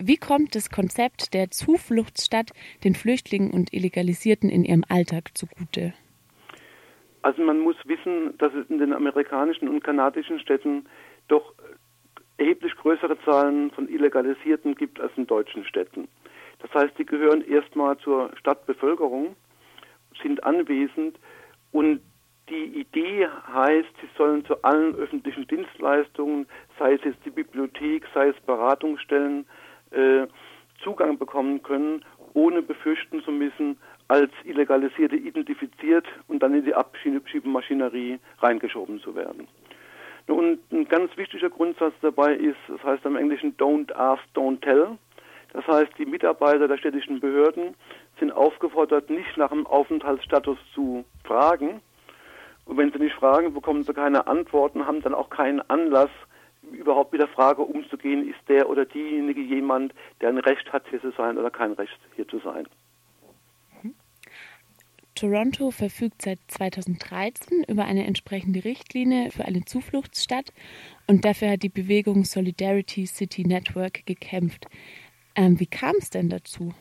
Wie kommt das Konzept der Zufluchtsstadt den Flüchtlingen und Illegalisierten in ihrem Alltag zugute? Also man muss wissen, dass es in den amerikanischen und kanadischen Städten doch erheblich größere Zahlen von Illegalisierten gibt als in deutschen Städten. Das heißt, die gehören erstmal zur Stadtbevölkerung, sind anwesend und die Idee heißt, sie sollen zu allen öffentlichen Dienstleistungen, sei es jetzt die Bibliothek, sei es Beratungsstellen, äh, Zugang bekommen können, ohne befürchten zu müssen, als Illegalisierte identifiziert und dann in die Abschiebemaschinerie reingeschoben zu werden. Und ein ganz wichtiger Grundsatz dabei ist, das heißt im Englischen Don't Ask, Don't Tell. Das heißt, die Mitarbeiter der städtischen Behörden sind aufgefordert, nicht nach dem Aufenthaltsstatus zu fragen. Und wenn sie nicht fragen, bekommen sie keine Antworten, haben dann auch keinen Anlass, überhaupt mit der Frage umzugehen, ist der oder diejenige jemand, der ein Recht hat, hier zu sein oder kein Recht, hier zu sein. Toronto verfügt seit 2013 über eine entsprechende Richtlinie für eine Zufluchtsstadt und dafür hat die Bewegung Solidarity City Network gekämpft. Ähm, wie kam es denn dazu?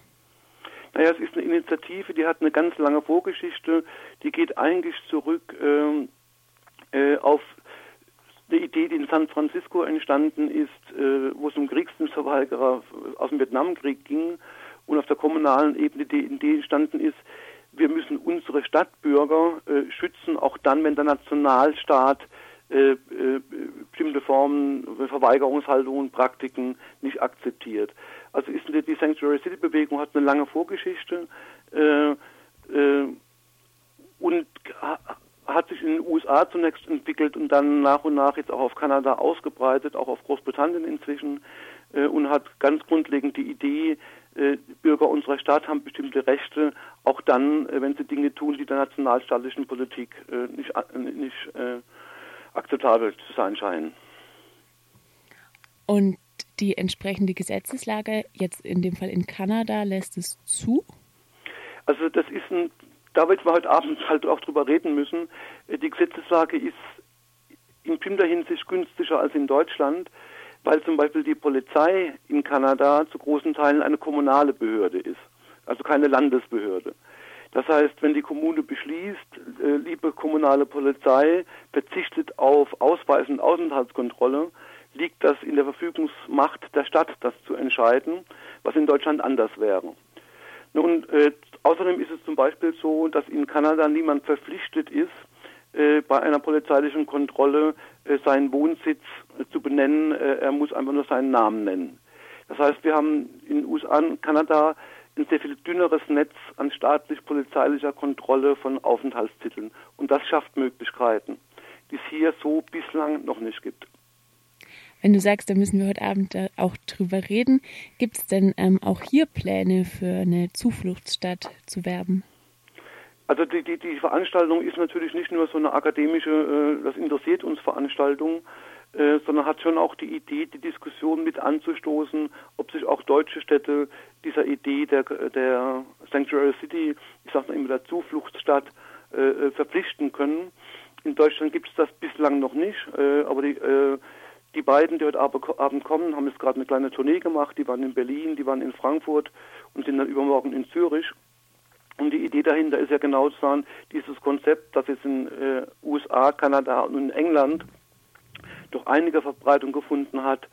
Naja, es ist eine Initiative, die hat eine ganz lange Vorgeschichte, die geht eigentlich zurück ähm, äh, auf eine Idee, die in San Francisco entstanden ist, äh, wo es um Kriegsdienstverweigerer aus dem Vietnamkrieg ging und auf der kommunalen Ebene die Idee entstanden ist, wir müssen unsere Stadtbürger äh, schützen, auch dann, wenn der Nationalstaat äh, äh, bestimmte Formen, Verweigerungshaltungen, Praktiken nicht akzeptiert. Also ist die, Sanctuary City Bewegung hat eine lange Vorgeschichte äh, und hat sich in den USA zunächst entwickelt und dann nach und nach jetzt auch auf Kanada ausgebreitet, auch auf Großbritannien inzwischen äh, und hat ganz grundlegend die Idee, äh, Bürger unserer Stadt haben bestimmte Rechte, auch dann, äh, wenn sie Dinge tun, die der nationalstaatlichen Politik äh, nicht, nicht akzeptabel zu sein scheinen. Und die entsprechende Gesetzeslage jetzt in dem Fall in Kanada lässt es zu? Also das ist ein, da wird man heute Abend halt auch drüber reden müssen. Die Gesetzeslage ist in bestimmter Hinsicht günstiger als in Deutschland weil zum Beispiel die Polizei in Kanada zu großen Teilen eine kommunale Behörde ist, also keine Landesbehörde. Das heißt, wenn die Kommune beschließt, äh, liebe kommunale Polizei, verzichtet auf Ausweis- und Aufenthaltskontrolle, liegt das in der Verfügungsmacht der Stadt, das zu entscheiden, was in Deutschland anders wäre. Nun, äh, außerdem ist es zum Beispiel so, dass in Kanada niemand verpflichtet ist, äh, bei einer polizeilichen Kontrolle äh, seinen Wohnsitz äh, zu benennen. Er muss einfach nur seinen Namen nennen. Das heißt, wir haben in USA und Kanada ein sehr viel dünneres Netz an staatlich-polizeilicher Kontrolle von Aufenthaltstiteln. Und das schafft Möglichkeiten, die es hier so bislang noch nicht gibt. Wenn du sagst, da müssen wir heute Abend auch drüber reden, gibt es denn ähm, auch hier Pläne für eine Zufluchtsstadt zu werben? Also die, die, die Veranstaltung ist natürlich nicht nur so eine akademische, äh, das interessiert uns Veranstaltung, äh, sondern hat schon auch die Idee, die Diskussion mit anzustoßen, ob sich auch deutsche Städte dieser Idee der, der Sanctuary City, ich sage immer der Zufluchtsstadt, äh, äh, verpflichten können. In Deutschland gibt es das bislang noch nicht, äh, aber die, äh, die beiden, die heute Abend kommen, haben jetzt gerade eine kleine Tournee gemacht. Die waren in Berlin, die waren in Frankfurt und sind dann übermorgen in Zürich. Und die Idee dahinter ist ja genau zu sagen, dieses Konzept, das jetzt in äh, USA, Kanada und in England doch einige Verbreitung gefunden hat,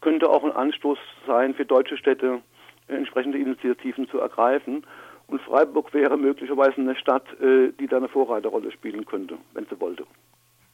könnte auch ein Anstoß sein für deutsche Städte, äh, entsprechende Initiativen zu ergreifen. Und Freiburg wäre möglicherweise eine Stadt, äh, die da eine Vorreiterrolle spielen könnte, wenn sie wollte.